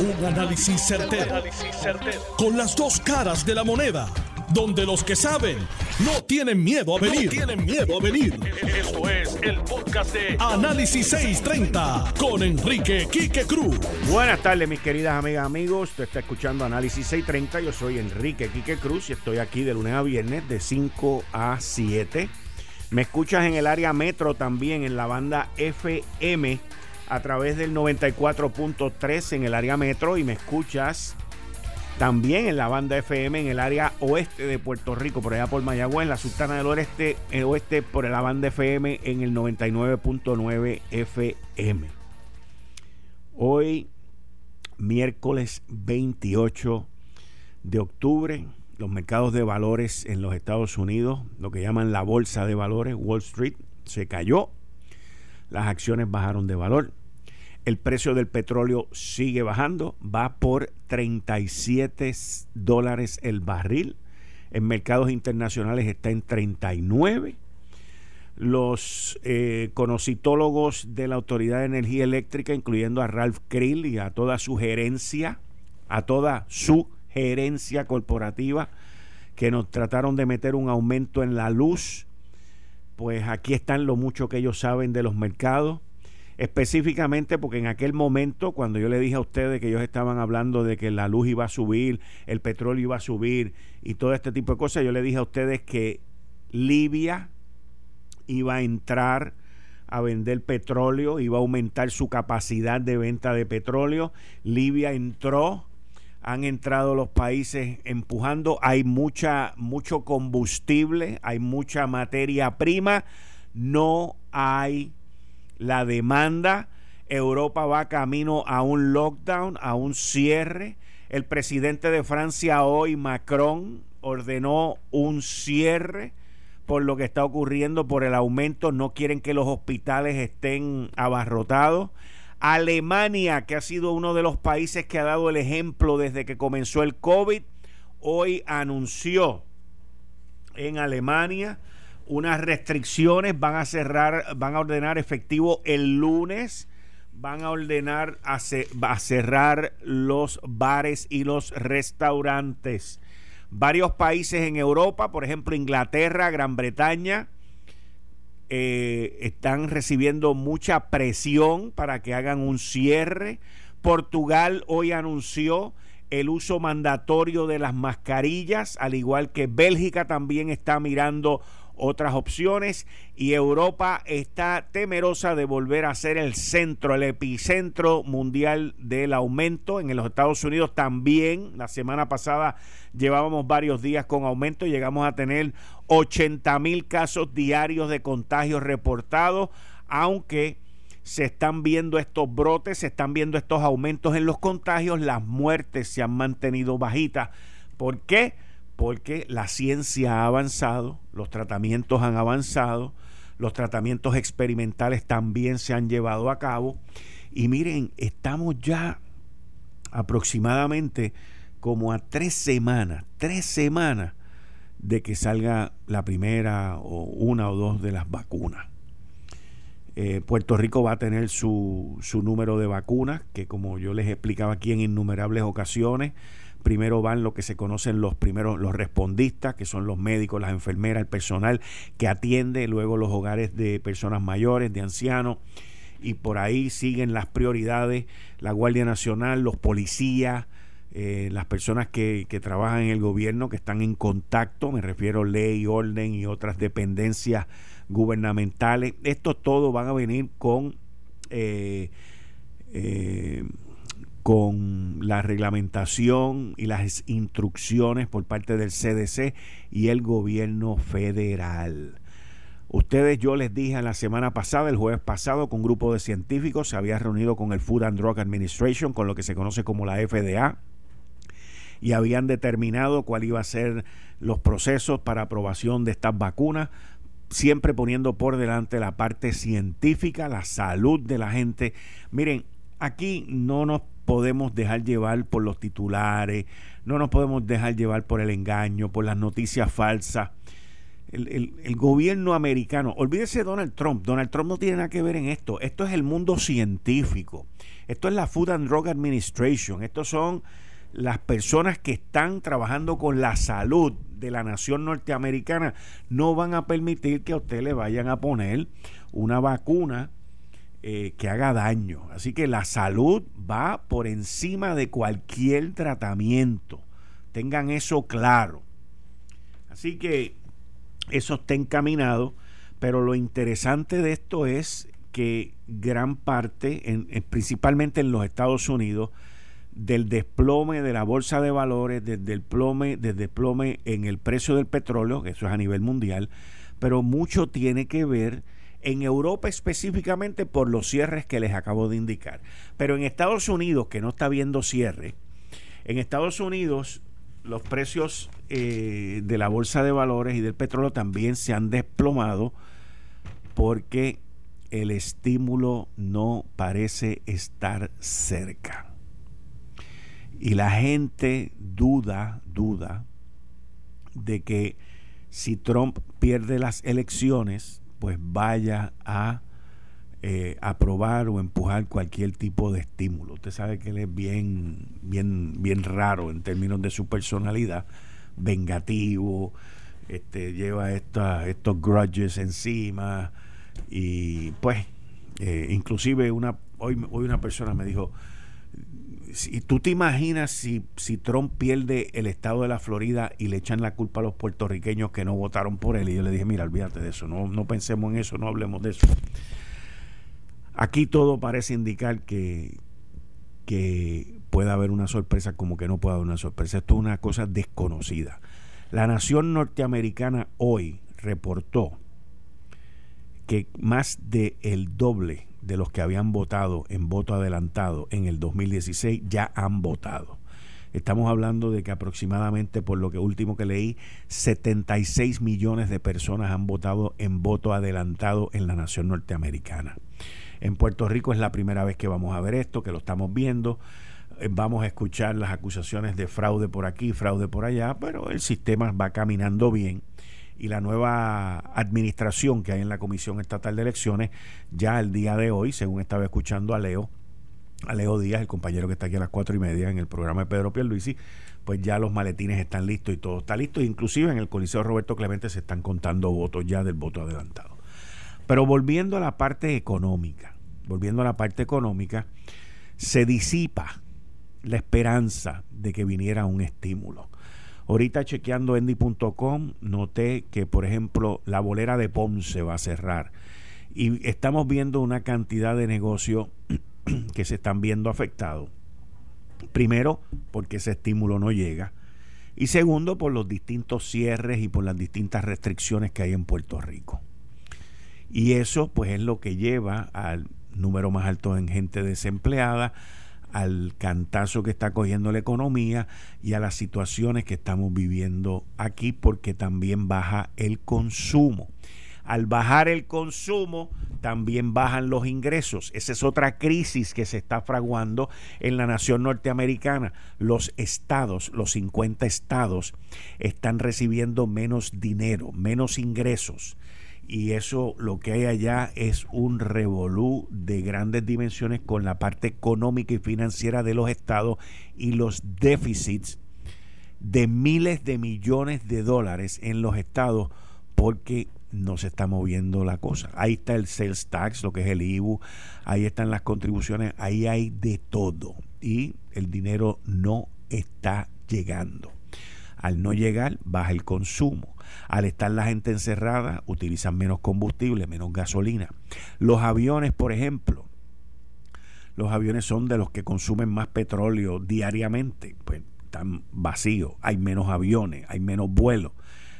Un análisis certero, Con las dos caras de la moneda. Donde los que saben no tienen miedo a venir. tienen miedo a venir. Esto es el podcast de Análisis 630 con Enrique Quique Cruz. Buenas tardes, mis queridas amigas, amigos. Usted está escuchando Análisis 630. Yo soy Enrique Quique Cruz y estoy aquí de lunes a viernes de 5 a 7. Me escuchas en el área metro también en la banda FM a través del 94.3 en el área metro y me escuchas también en la banda FM en el área oeste de Puerto Rico, por allá por Mayagüez, en la Sultana del Oeste, el oeste por la banda FM en el 99.9 FM. Hoy, miércoles 28 de octubre, los mercados de valores en los Estados Unidos, lo que llaman la bolsa de valores, Wall Street, se cayó. Las acciones bajaron de valor. El precio del petróleo sigue bajando, va por 37 dólares el barril. En mercados internacionales está en 39. Los eh, conocitólogos de la Autoridad de Energía Eléctrica, incluyendo a Ralph Krill y a toda su gerencia, a toda su gerencia corporativa, que nos trataron de meter un aumento en la luz, pues aquí están lo mucho que ellos saben de los mercados específicamente porque en aquel momento, cuando yo le dije a ustedes que ellos estaban hablando de que la luz iba a subir, el petróleo iba a subir y todo este tipo de cosas, yo le dije a ustedes que Libia iba a entrar a vender petróleo, iba a aumentar su capacidad de venta de petróleo. Libia entró, han entrado los países empujando, hay mucha mucho combustible, hay mucha materia prima, no hay la demanda. Europa va camino a un lockdown, a un cierre. El presidente de Francia hoy, Macron, ordenó un cierre por lo que está ocurriendo, por el aumento. No quieren que los hospitales estén abarrotados. Alemania, que ha sido uno de los países que ha dado el ejemplo desde que comenzó el COVID, hoy anunció en Alemania unas restricciones, van a cerrar, van a ordenar efectivo el lunes, van a ordenar a, cerrar los bares y los restaurantes. Varios países en Europa, por ejemplo Inglaterra, Gran Bretaña, eh, están recibiendo mucha presión para que hagan un cierre. Portugal hoy anunció el uso mandatorio de las mascarillas, al igual que Bélgica también está mirando otras opciones y Europa está temerosa de volver a ser el centro, el epicentro mundial del aumento. En los Estados Unidos también, la semana pasada llevábamos varios días con aumento, llegamos a tener 80 mil casos diarios de contagios reportados, aunque se están viendo estos brotes, se están viendo estos aumentos en los contagios, las muertes se han mantenido bajitas. ¿Por qué? Porque la ciencia ha avanzado, los tratamientos han avanzado, los tratamientos experimentales también se han llevado a cabo. Y miren, estamos ya aproximadamente como a tres semanas, tres semanas de que salga la primera o una o dos de las vacunas. Eh, Puerto Rico va a tener su, su número de vacunas, que como yo les explicaba aquí en innumerables ocasiones, Primero van lo que se conocen los primeros, los respondistas, que son los médicos, las enfermeras, el personal que atiende, luego los hogares de personas mayores, de ancianos, y por ahí siguen las prioridades, la Guardia Nacional, los policías, eh, las personas que, trabajan en el gobierno, que están en contacto, me refiero ley, orden y otras dependencias gubernamentales. Estos todos van a venir con eh, eh, con la reglamentación y las instrucciones por parte del CDC y el gobierno federal. Ustedes, yo les dije la semana pasada, el jueves pasado, con un grupo de científicos se había reunido con el Food and Drug Administration, con lo que se conoce como la FDA, y habían determinado cuál iba a ser los procesos para aprobación de estas vacunas, siempre poniendo por delante la parte científica, la salud de la gente. Miren, aquí no nos podemos dejar llevar por los titulares, no nos podemos dejar llevar por el engaño, por las noticias falsas. el, gobierno americano, olvídese de Donald Trump, Donald Trump no tiene nada que ver en esto, esto es el mundo científico, esto es la Food and Drug Administration, estos son las personas que están trabajando con la salud de la nación norteamericana, no van a permitir que a usted le vayan a poner una vacuna eh, que haga daño. Así que la salud va por encima de cualquier tratamiento. Tengan eso claro. Así que eso está encaminado, pero lo interesante de esto es que gran parte, en, principalmente en los Estados Unidos, del desplome de la bolsa de valores, del desplome, del desplome en el precio del petróleo, que eso es a nivel mundial, pero mucho tiene que ver en Europa específicamente por los cierres que les acabo de indicar. Pero en Estados Unidos, que no está viendo cierre, en Estados Unidos los precios eh, de la bolsa de valores y del petróleo también se han desplomado porque el estímulo no parece estar cerca. Y la gente duda, duda de que si Trump pierde las elecciones, pues vaya a eh, aprobar o empujar cualquier tipo de estímulo. Usted sabe que él es bien, bien, bien raro en términos de su personalidad, vengativo, este, lleva estos grudges encima y pues, eh, inclusive una, hoy, hoy una persona me dijo, si tú te imaginas si, si Trump pierde el estado de la Florida y le echan la culpa a los puertorriqueños que no votaron por él, y yo le dije, mira, olvídate de eso, no, no pensemos en eso, no hablemos de eso. Aquí todo parece indicar que, que puede haber una sorpresa como que no puede haber una sorpresa. Esto es una cosa desconocida. La nación norteamericana hoy reportó que más del el doble de los que habían votado en voto adelantado en el 2016 ya han votado. Estamos hablando de que aproximadamente, por lo que último que leí, 76 millones de personas han votado en voto adelantado en la nación norteamericana. En Puerto Rico es la primera vez que vamos a ver esto, que lo estamos viendo. Eh, vamos a escuchar las acusaciones de fraude por aquí, fraude por allá, pero el sistema va caminando bien y la nueva administración que hay en la Comisión Estatal de Elecciones, ya el día de hoy, según estaba escuchando a Leo, a Leo Díaz, el compañero que está aquí a las cuatro y media en el programa de Pedro Pierluisi, pues ya los maletines están listos y todo está listo. Inclusive en el Coliseo Roberto Clemente se están contando votos ya del voto adelantado. Pero volviendo a la parte económica, volviendo a la parte económica, se disipa la esperanza de que viniera un estímulo. Ahorita chequeando endy.com noté que, por ejemplo, la bolera de Ponce va a cerrar. Y estamos viendo una cantidad de negocios que se están viendo afectados. Primero, porque ese estímulo no llega. Y segundo, por los distintos cierres y por las distintas restricciones que hay en Puerto Rico. Y eso pues es lo que lleva al número más alto en gente desempleada, al cantazo que está cogiendo la economía y a las situaciones que estamos viviendo aquí porque también baja el consumo. Al bajar el consumo, también bajan los ingresos. Esa es otra crisis que se está fraguando en la nación norteamericana. Los estados, los 50 estados, están recibiendo menos dinero, menos ingresos y eso lo que hay allá es un revolú de grandes dimensiones con la parte económica y financiera de los estados y los déficits de miles de millones de dólares en los estados porque no se está moviendo la cosa. Ahí está el sales tax, lo que es el IBU, ahí están las contribuciones, ahí hay de todo y el dinero no está llegando. Al no llegar, baja el consumo. Al estar la gente encerrada, utilizan menos combustible, menos gasolina. Los aviones, por ejemplo, los aviones son de los que consumen más petróleo diariamente, pues están vacíos, hay menos aviones, hay menos vuelos.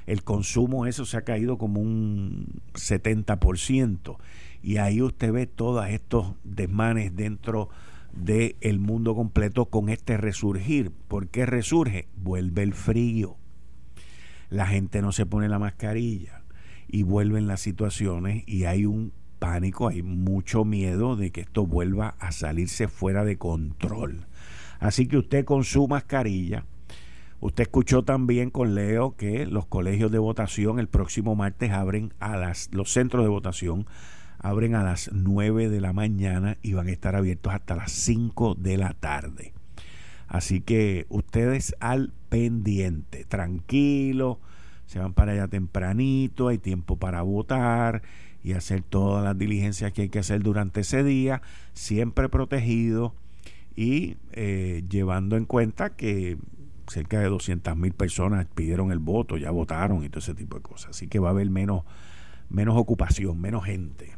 El consumo, eso se ha caído como un 70%. Y ahí usted ve todos estos desmanes dentro del mundo completo con este resurgir. ¿Por qué resurge? Vuelve el frío. La gente no se pone la mascarilla y vuelven las situaciones y hay un pánico, hay mucho miedo de que esto vuelva a salirse fuera de control. Así que usted con su mascarilla, Usted escuchó también con Leo que los colegios de votación el próximo martes abren a las, los centros de votación abren a las 9 de la mañana y van a estar abiertos hasta las 5 de la tarde. Así que ustedes al pendiente, tranquilo, se van para allá tempranito, hay tiempo para votar y hacer todas las diligencias que hay que hacer durante ese día, siempre protegido y eh, llevando en cuenta que cerca de 200 mil personas pidieron el voto, ya votaron y todo ese tipo de cosas. Así que va a haber menos, menos ocupación, menos gente.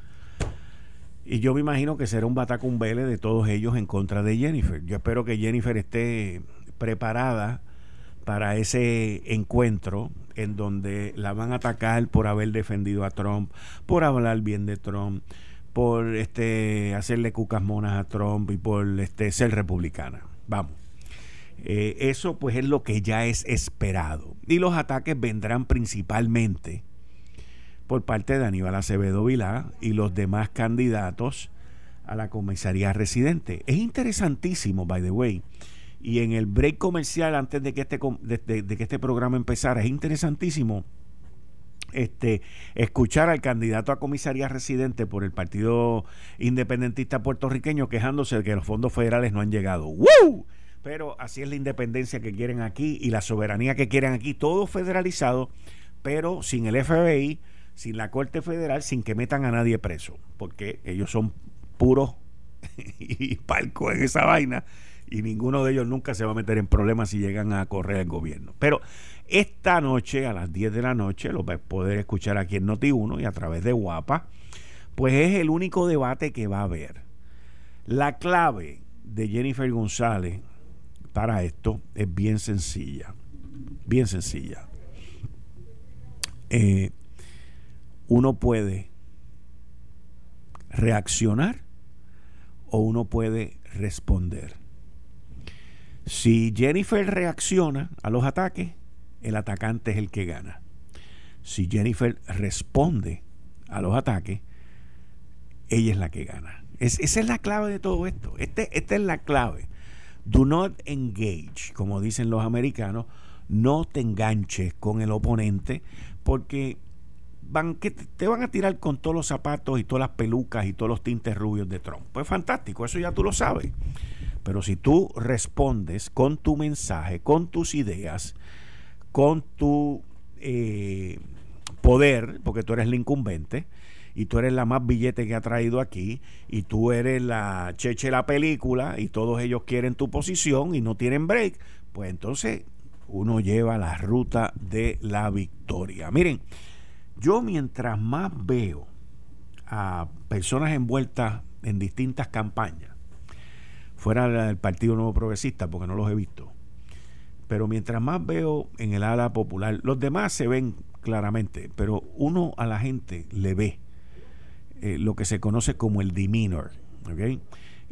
Y yo me imagino que será un batacumbele de todos ellos en contra de Jennifer. Yo espero que Jennifer esté preparada para ese encuentro en donde la van a atacar por haber defendido a Trump, por hablar bien de Trump, por este hacerle cucas monas a Trump y por este ser republicana. Vamos. Eh, eso pues es lo que ya es esperado. Y los ataques vendrán principalmente por parte de Aníbal Acevedo Vilá y los demás candidatos a la comisaría residente. Es interesantísimo, by the way, y en el break comercial antes de que este, de, que este programa empezara, es interesantísimo este, escuchar al candidato a comisaría residente por el Partido Independentista Puertorriqueño quejándose de que los fondos federales no han llegado. ¡Woo! Pero así es la independencia que quieren aquí y la soberanía que quieren aquí, todo federalizado, pero sin el FBI, sin la Corte Federal, sin que metan a nadie preso, porque ellos son puros y palcos en esa vaina y ninguno de ellos nunca se va a meter en problemas si llegan a correr el gobierno. Pero esta noche, a las 10 de la noche, lo va a poder escuchar aquí en Noti1 y a través de Guapa, pues es el único debate que va a haber. La clave de Jennifer González para esto es bien sencilla, bien sencilla. Eh, uno puede reaccionar o uno puede responder. Si Jennifer reacciona a los ataques, el atacante es el que gana. Si Jennifer responde a los ataques, ella es la que gana. esa es la clave de todo esto. Este, esta es la clave. Do not engage, como dicen los americanos. No te enganches con el oponente porque van, que te van a tirar con todos los zapatos y todas las pelucas y todos los tintes rubios de Trump. Pues fantástico, eso ya tú lo sabes. Pero si tú respondes con tu mensaje, con tus ideas, con tu eh, poder, porque tú eres el incumbente, y tú eres la más billete que ha traído aquí, y tú eres la cheche la película, y todos ellos quieren tu posición y no tienen break, pues entonces uno lleva la ruta de la victoria. Miren, yo mientras más veo a personas envueltas en distintas campañas, fuera del Partido Nuevo Progresista, porque no los he visto. Pero mientras más veo en el ala popular, los demás se ven claramente, pero uno a la gente le ve eh, lo que se conoce como el demeanor.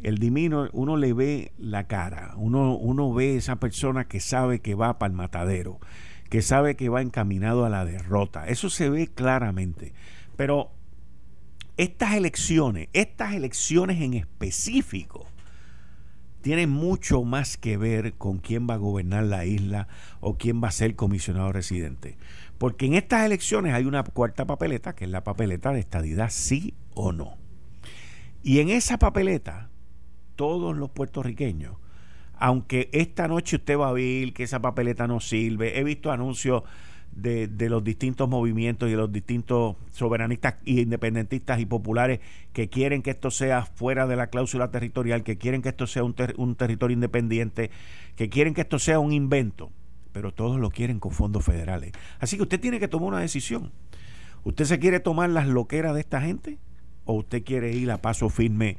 El demeanor, uno le ve la cara, uno, uno ve esa persona que sabe que va para el matadero, que sabe que va encaminado a la derrota. Eso se ve claramente. Pero estas elecciones, estas elecciones en específico, tiene mucho más que ver con quién va a gobernar la isla o quién va a ser comisionado residente. Porque en estas elecciones hay una cuarta papeleta, que es la papeleta de estadidad sí o no. Y en esa papeleta, todos los puertorriqueños, aunque esta noche usted va a ver que esa papeleta no sirve, he visto anuncios de, los distintos movimientos y de los distintos soberanistas e independentistas y populares que quieren que esto sea fuera de la cláusula territorial, que quieren que esto sea un, un territorio independiente, que quieren que esto sea un invento, pero todos lo quieren con fondos federales. Así que usted tiene que tomar una decisión. ¿Usted se quiere tomar las loqueras de esta gente? ¿O usted quiere ir a paso firme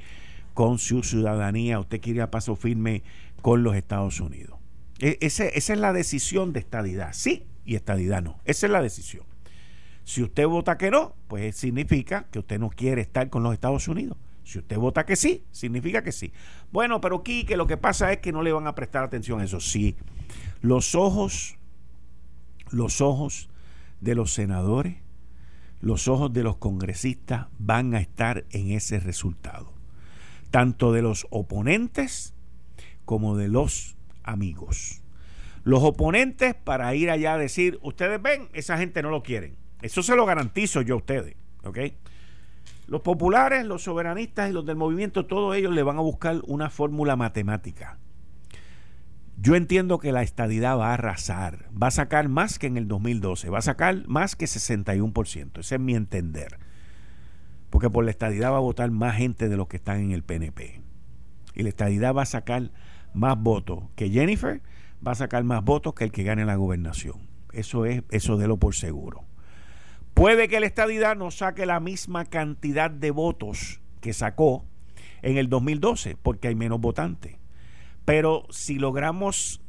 con su ciudadanía? ¿Usted quiere ir a paso firme con los Estados Unidos? E, esa es la decisión de estadidad. Sí, y estadidad no. Esa es la decisión. Si usted vota que no, pues significa que usted no quiere estar con los Estados Unidos. Si usted vota que sí, significa que sí. Bueno, pero que lo que pasa es que no le van a prestar atención a eso. Sí, los ojos, los ojos de los senadores, los ojos de los congresistas van a estar en ese resultado. Tanto de los oponentes como de los amigos. Los oponentes para ir allá a decir, ustedes ven, esa gente no lo quieren. Eso se lo garantizo yo a ustedes. ¿Ok? Los populares, los soberanistas y los del movimiento, todos ellos le van a buscar una fórmula matemática. Yo entiendo que la estadidad va a arrasar, va a sacar más que en el 2012, va a sacar más que 61%, ese es mi entender. Porque por la estadidad va a votar más gente de los que están en el PNP. Y la estadidad va a sacar más votos que Jennifer, va a sacar más votos que el que gane la gobernación. Eso es, eso de lo por seguro. Puede que la estadidad no saque la misma cantidad de votos que sacó en el 2012, porque hay menos votantes. Pero si logramos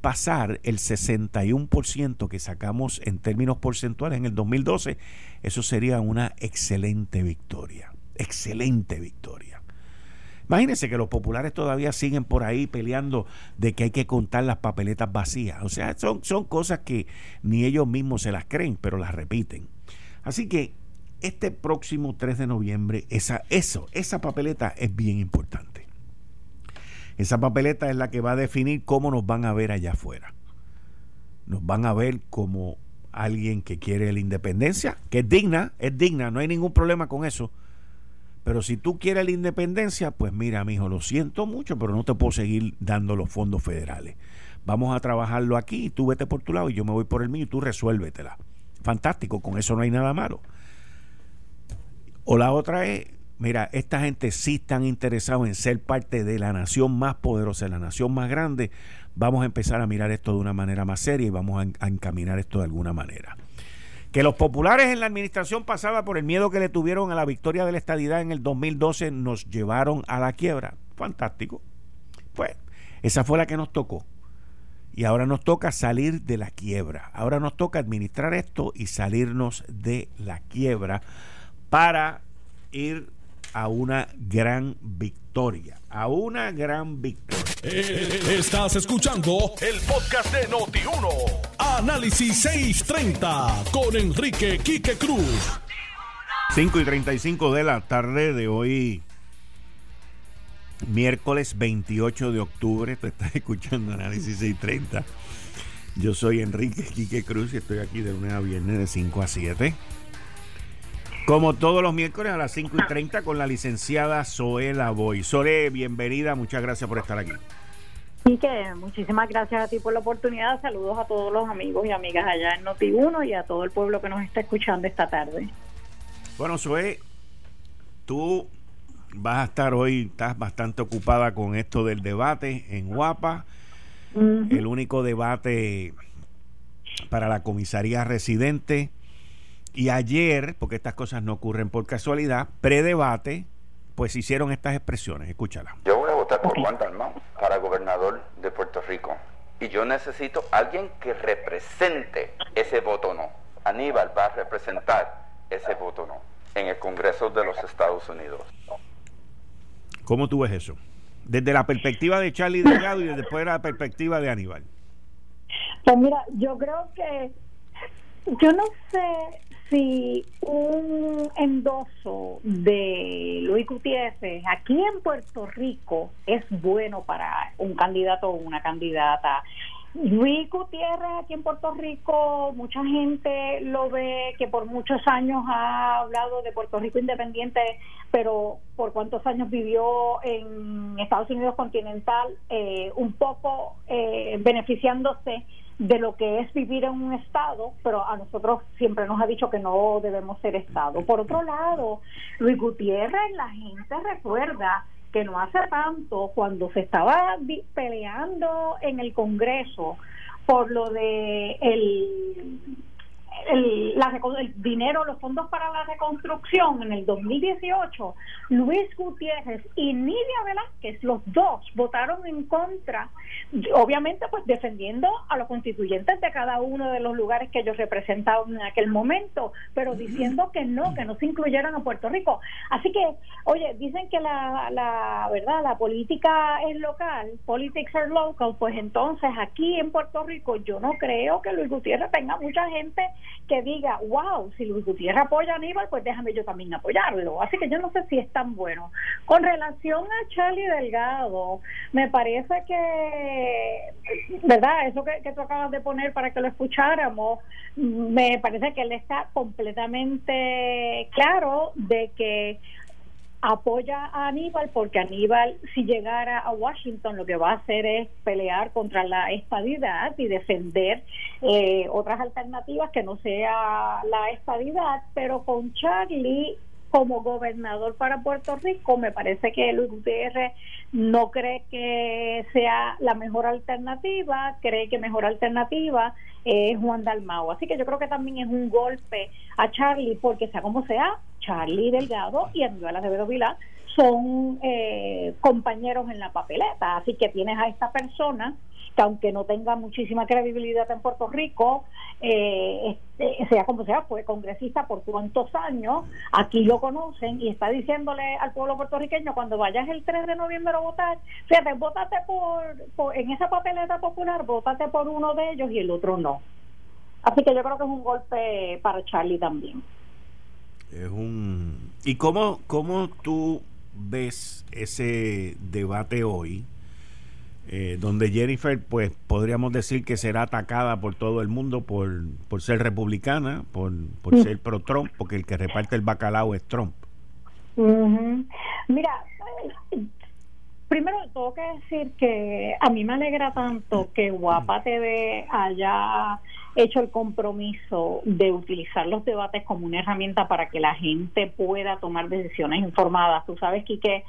pasar el 61% que sacamos en términos porcentuales en el 2012, eso sería una excelente victoria. Excelente victoria. Imagínense que los populares todavía siguen por ahí peleando de que hay que contar las papeletas vacías. O sea, son, son cosas que ni ellos mismos se las creen, pero las repiten. Así que este próximo 3 de noviembre, esa, eso, esa papeleta es bien importante. Esa papeleta es la que va a definir cómo nos van a ver allá afuera. Nos van a ver como alguien que quiere la independencia, que es digna, es digna, no hay ningún problema con eso pero si tú quieres la independencia, pues mira, mi hijo, lo siento mucho, pero no te puedo seguir dando los fondos federales. Vamos a trabajarlo aquí, tú vete por tu lado y yo me voy por el mío y tú resuélvetela. Fantástico, con eso no hay nada malo. O la otra es, mira, esta gente sí están interesados en ser parte de la nación más poderosa, de la nación más grande. Vamos a empezar a mirar esto de una manera más seria y vamos a encaminar esto de alguna manera. Que los populares en la administración pasada, por el miedo que le tuvieron a la victoria de la estadidad en el 2012, nos llevaron a la quiebra. Fantástico. Pues esa fue la que nos tocó. Y ahora nos toca salir de la quiebra. Ahora nos toca administrar esto y salirnos de la quiebra para ir a una gran victoria. A una gran victoria. Estás escuchando el podcast de Noti1. Análisis 630 con Enrique Quique Cruz. 5 y 35 de la tarde de hoy, miércoles 28 de octubre. Te estás escuchando Análisis 630. Yo soy Enrique Quique Cruz y estoy aquí de lunes a viernes de 5 a 7. Como todos los miércoles a las 5 y 30 con la licenciada Zoela Boy. Sole, bienvenida, muchas gracias por estar aquí. Y que muchísimas gracias a ti por la oportunidad. Saludos a todos los amigos y amigas allá en Noti1 y a todo el pueblo que nos está escuchando esta tarde. Bueno, Zoe, tú vas a estar hoy, estás bastante ocupada con esto del debate en Guapa. El único debate para la comisaría residente y ayer, porque estas cosas no ocurren por casualidad, predebate, pues hicieron estas expresiones. Escúchala. Yo voy a votar por Juan Dalmau para gobernador de Puerto Rico. Y yo necesito alguien que represente ese voto no. Aníbal va a representar ese voto no en el Congreso de los Estados Unidos. ¿Cómo tú ves eso? Desde la perspectiva de Charlie Delgado y después de la perspectiva de Aníbal. Pues mira, yo creo que yo no sé si un endoso de Luis Gutiérrez aquí en Puerto Rico es bueno para un candidato o una candidata. Luis Gutiérrez aquí en Puerto Rico, mucha gente lo ve que por muchos años ha hablado de Puerto Rico independiente, pero por cuántos años vivió en Estados Unidos continental, eh, un poco eh, beneficiándose de lo que es vivir en un estado, pero a nosotros siempre nos ha dicho que no debemos ser estado. Por otro lado, Luis Gutiérrez, la gente recuerda que no hace tanto, cuando se estaba peleando en el Congreso por lo de el, el dinero, los fondos para la reconstrucción en el 2018, Luis Gutiérrez y Nidia Velázquez, los dos votaron en contra, obviamente pues defendiendo a los constituyentes de cada uno de los lugares que ellos representaban en aquel momento, pero diciendo que no, que no se incluyeran a Puerto Rico. Así que, oye, dicen que la, la verdad, la política es local, politics are local, pues entonces aquí en Puerto Rico yo no creo que Luis Gutiérrez tenga mucha gente que diga, wow, si Luis Gutiérrez apoya a Aníbal, pues déjame yo también apoyarlo. Así que yo no sé si es tan bueno. Con relación a Charlie Delgado, me parece que, ¿verdad? Eso que, que tú acabas de poner para que lo escucháramos, me parece que él está completamente claro de que apoya a Aníbal porque Aníbal si llegara a Washington lo que va a hacer es pelear contra la estadidad y defender eh, otras alternativas que no sea la estadidad, pero con Charlie como gobernador para Puerto Rico, me parece que Luis Gutiérrez no cree que sea la mejor alternativa, cree que mejor alternativa es Juan Dalmao. Así que yo creo que también es un golpe a Charlie, porque sea como sea, Charlie Delgado y Aníbal Acevedo Vilá son eh, compañeros en la papeleta. Así que tienes a esta persona que aunque no tenga muchísima credibilidad en Puerto Rico, eh, este, sea como sea, fue congresista por cuántos años, aquí lo conocen y está diciéndole al pueblo puertorriqueño cuando vayas el 3 de noviembre a votar, fíjate, votate por, en esa papeleta popular, votate por uno de ellos y el otro no. Así que yo creo que es un golpe para Charlie también. Es un... ¿Y cómo, cómo tú ves ese debate hoy? Eh, donde Jennifer, pues podríamos decir que será atacada por todo el mundo por, por ser republicana, por, por mm. ser pro-Trump, porque el que reparte el bacalao es Trump. Mira, primero tengo que decir que a mí me alegra tanto que Guapa TV haya hecho el compromiso de utilizar los debates como una herramienta para que la gente pueda tomar decisiones informadas. Tú sabes, Quique,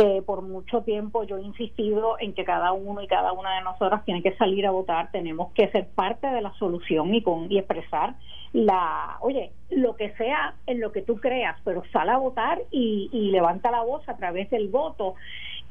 que por mucho tiempo yo he insistido en que cada uno y cada una de nosotras tiene que salir a votar, tenemos que ser parte de la solución y con y expresar la, oye, lo que sea en lo que tú creas, pero sal a votar y, y levanta la voz a través del voto.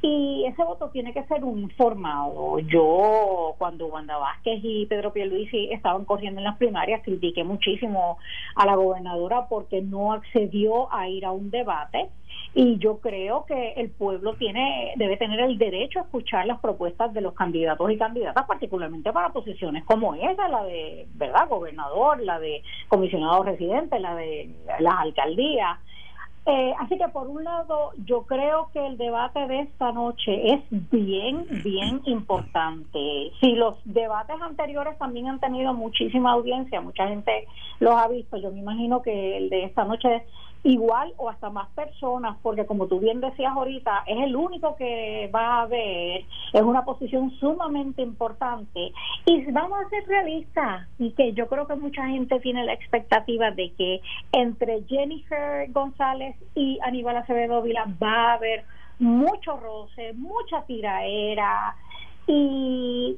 Y ese voto tiene que ser informado. Yo, cuando Wanda Vázquez y Pedro Pierluisi estaban corriendo en las primarias, critiqué muchísimo a la gobernadora porque no accedió a ir a un debate y yo creo que el pueblo tiene debe tener el derecho a escuchar las propuestas de los candidatos y candidatas particularmente para posiciones como esa la de verdad gobernador la de comisionado residente la de las alcaldías. Eh, así que por un lado yo creo que el debate de esta noche es bien bien importante. Si los debates anteriores también han tenido muchísima audiencia mucha gente los ha visto yo me imagino que el de esta noche igual o hasta más personas, porque como tú bien decías ahorita, es el único que va a haber, es una posición sumamente importante. Y vamos a ser realistas, y que yo creo que mucha gente tiene la expectativa de que entre Jennifer González y Aníbal Acevedo Vila va a haber mucho roce, mucha tiraera, y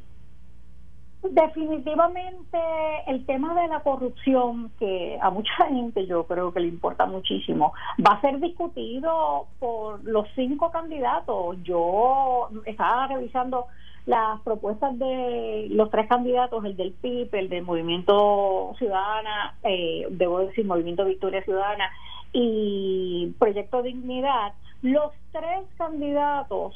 Definitivamente el tema de la corrupción, que a mucha gente yo creo que le importa muchísimo, va a ser discutido por los cinco candidatos. Yo estaba revisando las propuestas de los tres candidatos, el del PIB, el del Movimiento Ciudadana, eh, debo decir Movimiento Victoria Ciudadana y Proyecto Dignidad, los tres candidatos,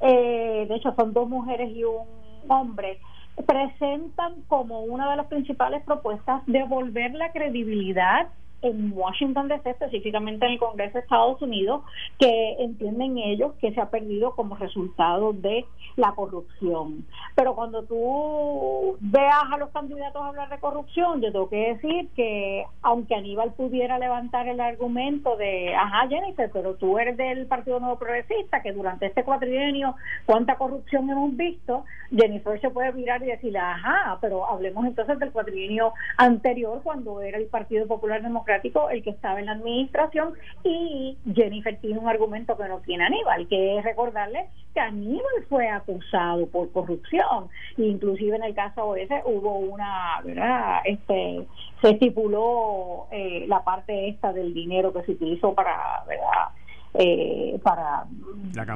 eh, de hecho son dos mujeres y un hombre, presentan como una de las principales propuestas devolver la credibilidad en Washington DC, específicamente en el Congreso de Estados Unidos, que entienden ellos que se ha perdido como resultado de la corrupción. Pero cuando tú veas a los candidatos hablar de corrupción, yo tengo que decir que aunque Aníbal pudiera levantar el argumento de, ajá Jennifer, pero tú eres del Partido Nuevo Progresista, que durante este cuatrienio cuánta corrupción hemos visto, Jennifer se puede mirar y decirle, ajá, pero hablemos entonces del cuatrienio anterior cuando era el Partido Popular Democrático El que estaba en la administración y Jennifer tiene un argumento que no tiene Aníbal, que es recordarle que Aníbal fue acusado por corrupción. Inclusive en el caso ese hubo una, ¿verdad? Este, se estipuló eh, la parte esta del dinero que se utilizó para, ¿verdad? Eh, para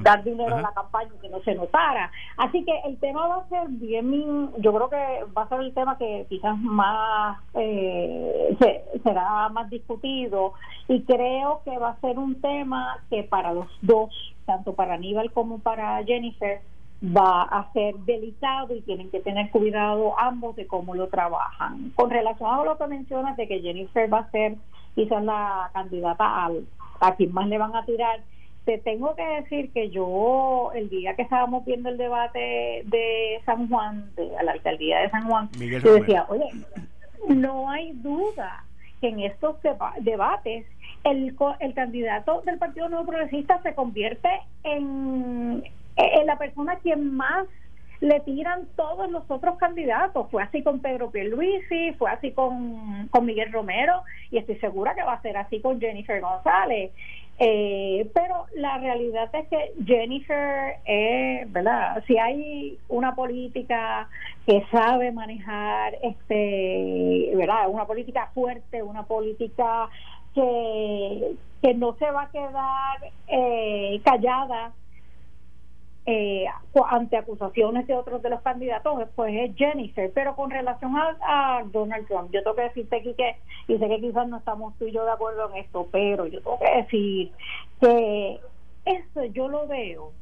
dar dinero a la campaña que no se notara. Así que el tema va a ser bien, yo creo que va a ser el tema que quizás más eh, será más discutido y creo que va a ser un tema que para los dos, tanto para Aníbal como para Jennifer, va a ser delicado y tienen que tener cuidado ambos de cómo lo trabajan. Con relación a lo que mencionas de que Jennifer va a ser quizás la candidata al a quién más le van a tirar. Te tengo que decir que yo, el día que estábamos viendo el debate de San Juan, de la alcaldía de San Juan, yo decía, oye, no hay duda que en estos debates el, el candidato del Partido Nuevo Progresista se convierte en, en la persona quien más le tiran todos los otros candidatos. Fue así con Pedro Pierluisi, fue así con, con Miguel Romero y estoy segura que va a ser así con Jennifer González. Eh, pero la realidad es que Jennifer, eh, ¿verdad? Si hay una política que sabe manejar, este, ¿verdad? Una política fuerte, una política que, que no se va a quedar eh, callada eh, ante acusaciones de otros de los candidatos, pues es Jennifer. Pero con relación a, Donald Trump, yo tengo que decirte aquí que, y sé que quizás no estamos tú y yo de acuerdo en esto, pero yo tengo que decir que eso yo lo veo,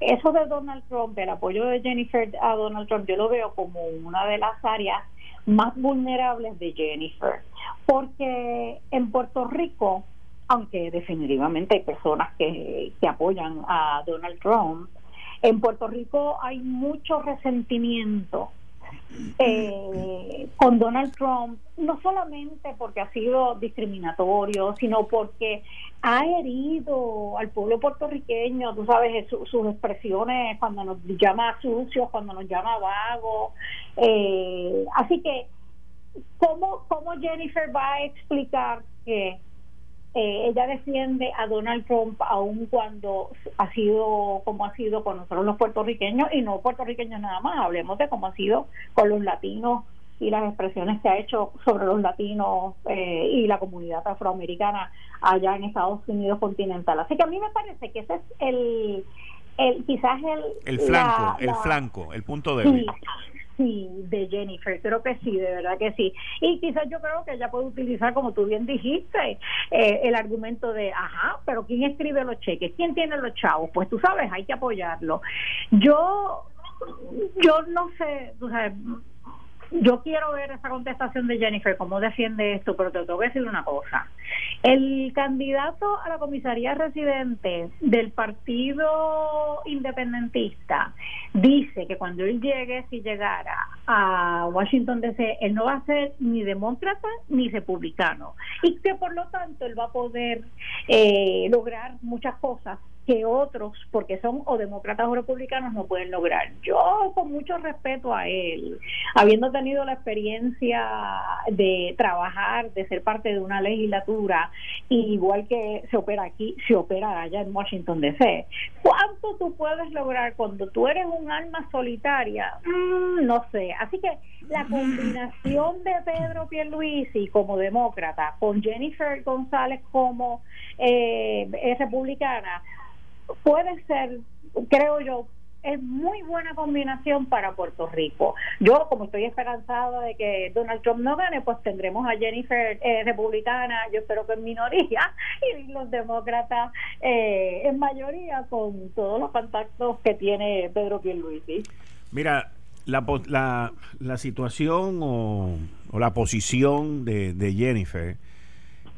eso de Donald Trump, el apoyo de Jennifer a Donald Trump, yo lo veo como una de las áreas más vulnerables de Jennifer, porque en Puerto Rico, aunque definitivamente hay personas que, que apoyan a Donald Trump, en Puerto Rico hay mucho resentimiento eh, con Donald Trump, no solamente porque ha sido discriminatorio, sino porque ha herido al pueblo puertorriqueño, tú sabes, sus expresiones cuando nos llama sucios, cuando nos llama vagos. Eh, así que, ¿cómo, ¿cómo Jennifer va a explicar que eh, ella defiende a Donald Trump aun cuando ha sido como ha sido con nosotros los puertorriqueños y no puertorriqueños nada más, hablemos de cómo ha sido con los latinos y las expresiones que ha hecho sobre los latinos eh, y la comunidad afroamericana allá en Estados Unidos continental. Así que a mí me parece que ese es el, el quizás el... El flanco, el flanco, el punto débil. sí, de Jennifer, creo que sí, de verdad que sí. Y quizás yo creo que ella puede utilizar, como tú bien dijiste, eh, el argumento de, ajá, pero ¿quién escribe los cheques? ¿Quién tiene los chavos? Pues tú sabes, hay que apoyarlo. Yo, yo no sé, tú sabes, yo quiero ver esa contestación de Jennifer, cómo defiende esto, pero te tengo que decir una cosa. El candidato a la comisaría residente del Partido Independentista dice que cuando él llegue, si llegara a Washington DC, él no va a ser ni demócrata ni republicano y que por lo tanto él va a poder eh, lograr muchas cosas que otros, porque son o demócratas o republicanos, no pueden lograr. Yo, con mucho respeto a él, habiendo tenido la experiencia de trabajar, de ser parte de una legislatura, igual que se opera aquí, se opera allá en Washington DC, ¿cuánto tú puedes lograr cuando tú eres un alma solitaria? Mm, no sé. Así que la combinación de Pedro Pierluisi como demócrata con Jennifer González como eh, republicana puede ser, creo yo, es muy buena combinación para Puerto Rico. Yo, como estoy esperanzada de que Donald Trump no gane, pues tendremos a Jennifer eh, republicana, yo espero que en minoría, y los demócratas eh, en mayoría con todos los contactos que tiene Pedro Pierluisi. Mira, la, la, la situación o, la posición de, de Jennifer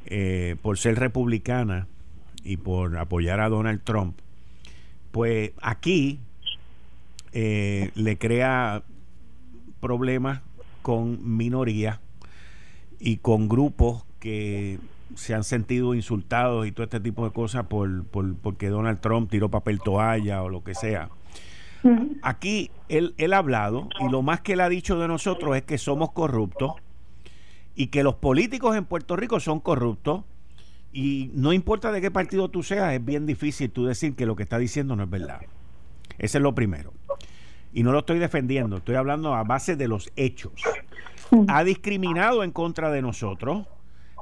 eh, por ser republicana y por apoyar a Donald Trump, pues aquí eh, le crea problemas con minorías y con grupos que se han sentido insultados y todo este tipo de cosas por, por porque Donald Trump tiró papel toalla o lo que sea. Aquí él, él ha hablado y lo más que él ha dicho de nosotros es que somos corruptos y que los políticos en Puerto Rico son corruptos y no importa de qué partido tú seas, es bien difícil tú decir que lo que está diciendo no es verdad. Ese es lo primero. Y no lo estoy defendiendo, estoy hablando a base de los hechos. Ha discriminado en contra de nosotros,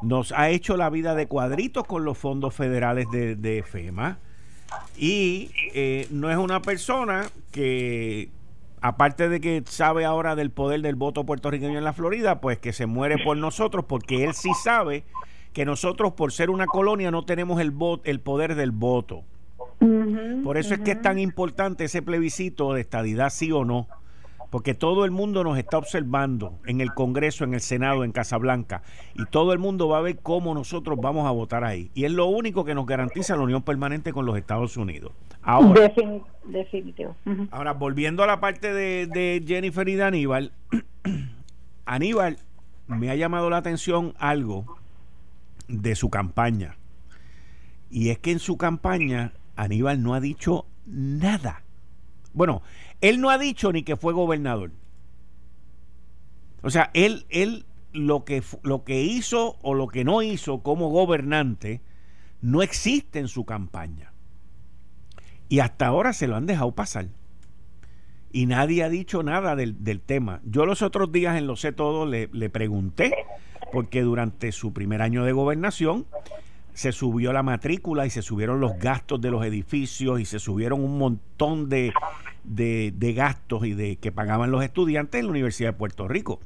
nos ha hecho la vida de cuadritos con los fondos federales de, FEMA y eh, no es una persona que aparte de que sabe ahora del poder del voto puertorriqueño en la Florida, pues que se muere por nosotros porque él sí sabe que nosotros por ser una colonia no tenemos el, el poder del voto. por eso es que es tan importante ese plebiscito de estadidad sí o no porque todo el mundo nos está observando en el Congreso, en el Senado, en Casablanca, y todo el mundo va a ver cómo nosotros vamos a votar ahí. Y es lo único que nos garantiza la unión permanente con los Estados Unidos. Ahora, definitivo. Ahora, volviendo a la parte de, Jennifer y de Aníbal, Aníbal me ha llamado la atención algo de su campaña. Y es que en su campaña Aníbal no ha dicho nada. Bueno, él no ha dicho ni que fue gobernador. O sea, él, él lo, que, lo que hizo o lo que no hizo como gobernante no existe en su campaña. Y hasta ahora se lo han dejado pasar. Y nadie ha dicho nada del, tema. Yo los otros días en Lo sé todo le, le pregunté, porque durante su primer año de gobernación se subió la matrícula y se subieron los gastos de los edificios y se subieron un montón de, de, gastos y de que pagaban los estudiantes en la Universidad de Puerto Rico.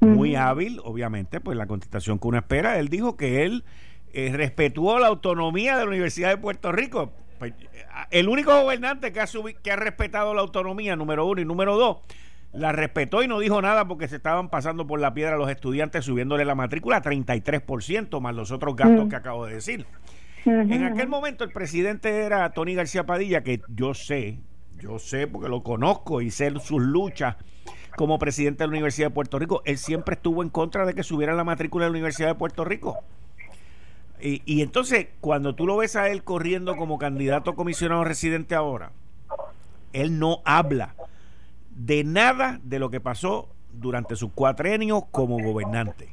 Muy hábil, obviamente, pues la contestación que uno espera. Él dijo que él eh, respetó la autonomía de la Universidad de Puerto Rico. Pues, el único gobernante que ha, que ha respetado la autonomía, número uno, y número dos, la respetó y no dijo nada porque se estaban pasando por la piedra los estudiantes subiéndole la matrícula a 33% más los otros gastos que acabo de decir. En aquel momento el presidente era Tony García Padilla, que yo sé, yo sé porque lo conozco y sé sus luchas como presidente de la Universidad de Puerto Rico, él siempre estuvo en contra de que subiera la matrícula de la Universidad de Puerto Rico. Y, y entonces, cuando tú lo ves a él corriendo como candidato a comisionado residente ahora, él no habla de nada de lo que pasó durante sus cuatrenios como gobernante.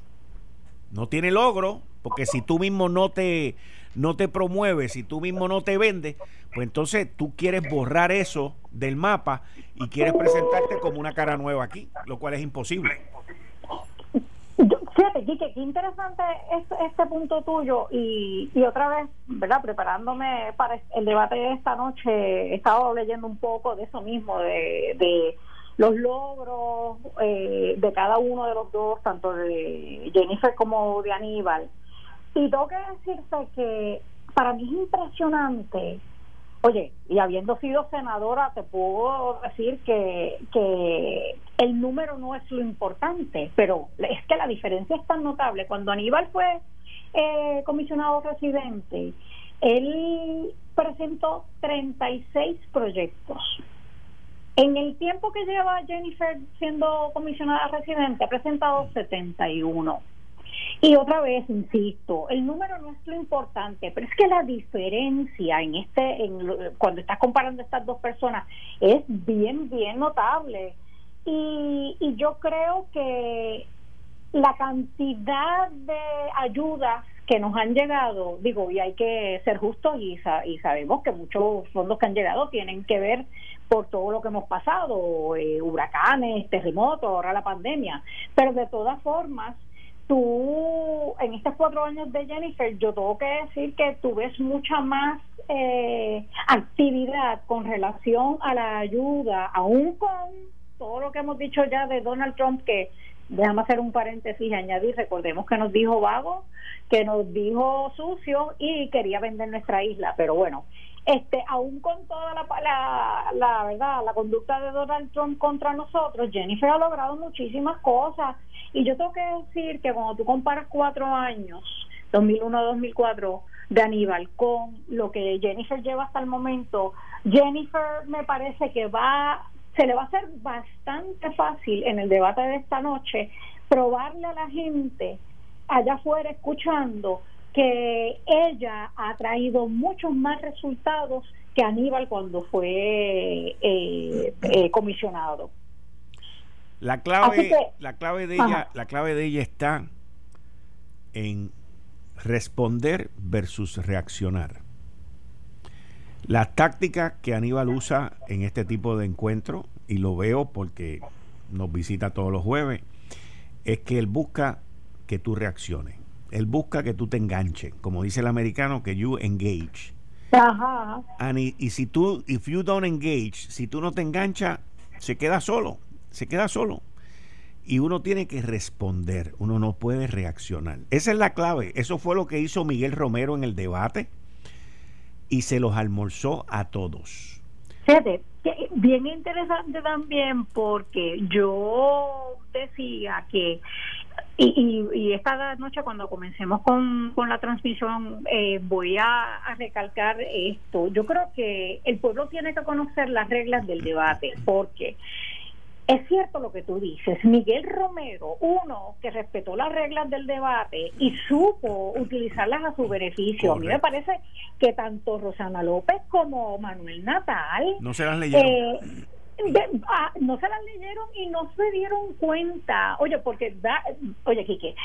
No tiene logro, porque si tú mismo no te no te promueves, si tú mismo no te vendes, pues entonces tú quieres borrar eso del mapa y quieres presentarte como una cara nueva aquí, lo cual es imposible. Fíjate, Quique, qué interesante es este punto tuyo y, y otra vez, ¿verdad? Preparándome para el debate de esta noche, he estado leyendo un poco de eso mismo, de, de los logros eh, de cada uno de los dos, tanto de Jennifer como de Aníbal. Y tengo que decirte que para mí es impresionante. Oye, y habiendo sido senadora, te puedo decir que, que el número no es lo importante, pero es que la diferencia es tan notable. Cuando Aníbal fue eh, comisionado residente, él presentó 36 proyectos. En el tiempo que lleva Jennifer siendo comisionada residente, ha presentado 71. Y otra vez, insisto, el número no es lo importante, pero es que la diferencia en este, en, cuando estás comparando estas dos personas, es bien, bien notable. Y, y yo creo que la cantidad de ayudas que nos han llegado, digo, y hay que ser justos y, y sabemos que muchos fondos que han llegado tienen que ver por todo lo que hemos pasado, eh, huracanes, terremotos, ahora la pandemia, pero de todas formas, tú, en estos cuatro años de Jennifer, yo tengo que decir que tú ves mucha más eh, actividad con relación a la ayuda, aún con todo lo que hemos dicho ya de Donald Trump, que déjame hacer un paréntesis y añadir, recordemos que nos dijo vago, que nos dijo sucio y quería vender nuestra isla, pero bueno, este aún con toda la, la, la verdad la conducta de Donald Trump contra nosotros Jennifer ha logrado muchísimas cosas. Y yo tengo que decir que cuando tú comparas cuatro años 2001-2004 de Aníbal con lo que Jennifer lleva hasta el momento Jennifer me parece que va se le va a hacer bastante fácil en el debate de esta noche probarle a la gente allá afuera escuchando que ella ha traído muchos más resultados que Aníbal cuando fue eh, eh, comisionado. La clave, la clave de ella, la clave de ella está en responder versus reaccionar. La táctica que Aníbal usa en este tipo de encuentro, y lo veo porque nos visita todos los jueves, es que él busca que tú reacciones. Él busca que tú te enganches, como dice el americano, que you engage. Ajá. y, y, si tú, if you don't engage, si tú no te enganchas, se queda solo, se queda solo. Y uno tiene que responder, uno no puede reaccionar. Esa es la clave. Eso fue lo que hizo Miguel Romero en el debate y se los almorzó a todos. Fíjate, bien interesante también porque yo decía que y, y, esta noche cuando comencemos con, con la transmisión eh, voy a, recalcar esto. Yo creo que el pueblo tiene que conocer las reglas del debate porque es cierto lo que tú dices. Miguel Romero, uno que respetó las reglas del debate y supo utilizarlas a su beneficio. A mí me parece que tanto Rosana López como Manuel Natal no se las leyeron. Eh, Ah, no se las leyeron y no se dieron cuenta. Oye, porque, da, oye, Quique,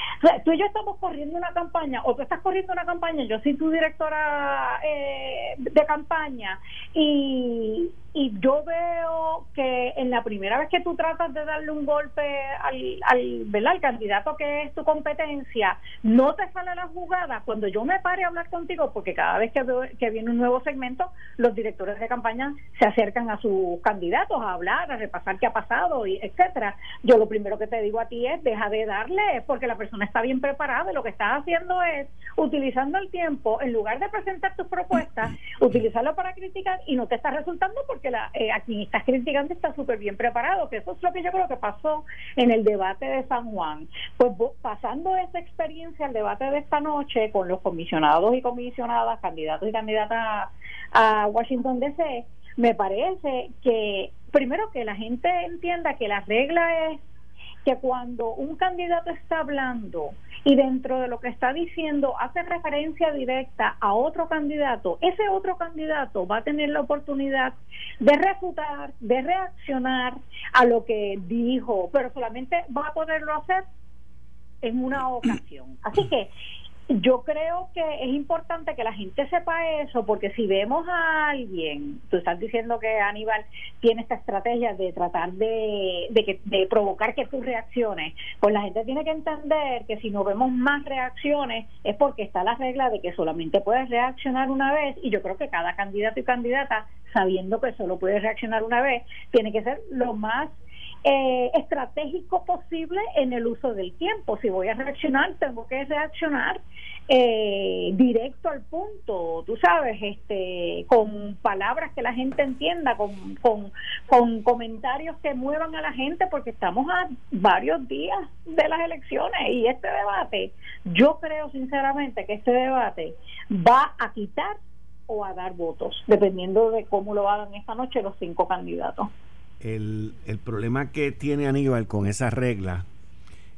tú y yo estamos corriendo una campaña, o tú estás corriendo una campaña, yo soy tu directora eh, de campaña, y, y yo veo que en la primera vez que tú tratas de darle un golpe al, al, ¿verdad? al candidato que es tu competencia, no te sale la jugada. Cuando yo me pare a hablar contigo, porque cada vez que, veo, que viene un nuevo segmento, los directores de campaña se acercan a sus candidatos a hablar, a repasar qué ha pasado, y etcétera. Yo lo primero que te digo a ti es, deja de darle, porque la persona está bien preparada y lo que estás haciendo es, utilizando el tiempo, en lugar de presentar tus propuestas, utilizarlo para criticar y no te está resultando porque la, eh, a quien estás criticando está súper bien preparado, que eso es lo que yo creo que pasó en el debate de San Juan. Pues pasando esa experiencia al debate de esta noche con los comisionados y comisionadas, candidatos y candidatas a Washington DC, me parece que primero que la gente entienda que la regla es que cuando un candidato está hablando y dentro de lo que está diciendo hace referencia directa a otro candidato, ese otro candidato va a tener la oportunidad de refutar, de reaccionar a lo que dijo, pero solamente va a poderlo hacer en una ocasión. Así que yo creo que es importante que la gente sepa eso, porque si vemos a alguien, tú estás diciendo que Aníbal tiene esta estrategia de tratar de, de, de provocar que tú reacciones, pues la gente tiene que entender que si no vemos más reacciones es porque está la regla de que solamente puedes reaccionar una vez, y yo creo que cada candidato y candidata, sabiendo que solo puede reaccionar una vez, tiene que ser lo más eh, estratégico posible en el uso del tiempo. Si voy a reaccionar, tengo que reaccionar eh, directo al punto, tú sabes, este, con palabras que la gente entienda, con, con, con comentarios que muevan a la gente, porque estamos a varios días de las elecciones y este debate, yo creo sinceramente que este debate va a quitar o a dar votos, dependiendo de cómo lo hagan esta noche los cinco candidatos el, el problema que tiene Aníbal con esa regla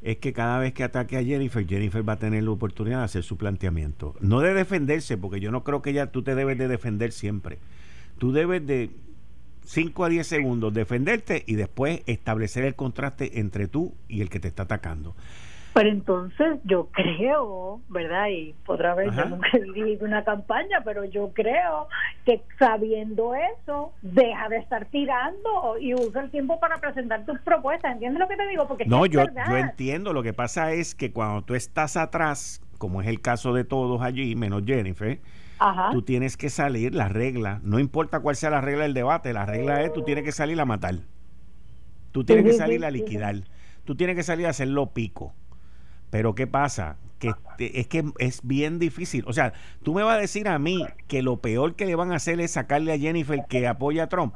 es que cada vez que ataque a Jennifer, Jennifer va a tener la oportunidad de hacer su planteamiento. No de defenderse, porque yo no creo que ya tú te debes de defender siempre. Tú debes de 5 a 10 segundos defenderte y después establecer el contraste entre tú y el que te está atacando. Pero entonces yo creo, ¿verdad? Y podrá haber, yo nunca dirigido una campaña, pero yo creo que sabiendo eso, deja de estar tirando y usa el tiempo para presentar tus propuestas. ¿Entiendes lo que te digo? Porque no, yo, yo entiendo. Lo que pasa es que cuando tú estás atrás, como es el caso de todos allí, menos Jennifer, tú tienes que salir, la regla, no importa cuál sea la regla del debate, la regla es tú tienes que salir a matar. Tú tienes que salir a liquidar. Tú tienes que salir a hacerlo pico. Pero ¿qué pasa? Que es que es bien difícil. O sea, tú me vas a decir a mí que lo peor que le van a hacer es sacarle a Jennifer que apoya a Trump.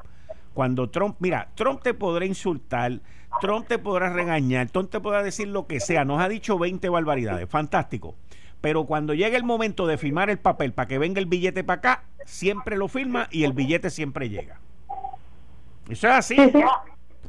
Cuando Trump, mira, Trump te podrá insultar, Trump te podrá regañar, Trump te podrá decir lo que sea. Nos ha dicho 20 barbaridades, fantástico. Pero cuando llega el momento de firmar el papel para que venga el billete para acá, siempre lo firma y el billete siempre llega. Eso es así. Sí,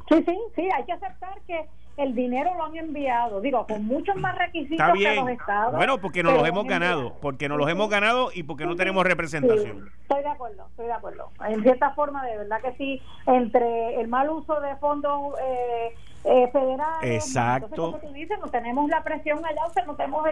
sí, sí, sí hay que aceptar que el dinero lo han enviado, digo, con muchos más requisitos que los estados. Bueno, porque nos los hemos ganado, porque nos los hemos ganado y porque no tenemos representación. estoy de acuerdo, estoy de acuerdo. En cierta forma, de verdad que sí, entre el mal uso de fondos eh, eh, federales. Exacto. Entonces, como tú dices, no tenemos la presión allá, o sea, no tenemos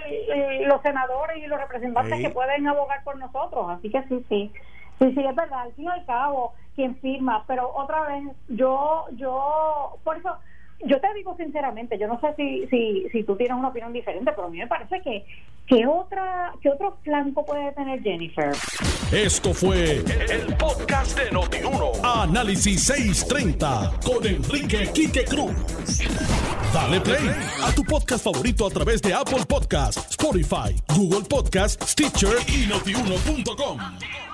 los senadores y los representantes que pueden abogar por nosotros. Así que sí, sí. Sí, sí, es verdad. Al fin y al cabo, quien firma. Pero otra vez, yo, yo, por eso yo te digo sinceramente, yo no sé si, si, si tú tienes una opinión diferente, pero a mí me parece que ¿qué, otra, qué otro flanco puede tener Jennifer? Esto fue el, podcast de Notiuno. Análisis 630 con Enrique Quique Cruz. Dale play a tu podcast favorito a través de Apple Podcasts, Spotify, Google Podcasts, Stitcher y notiuno.com.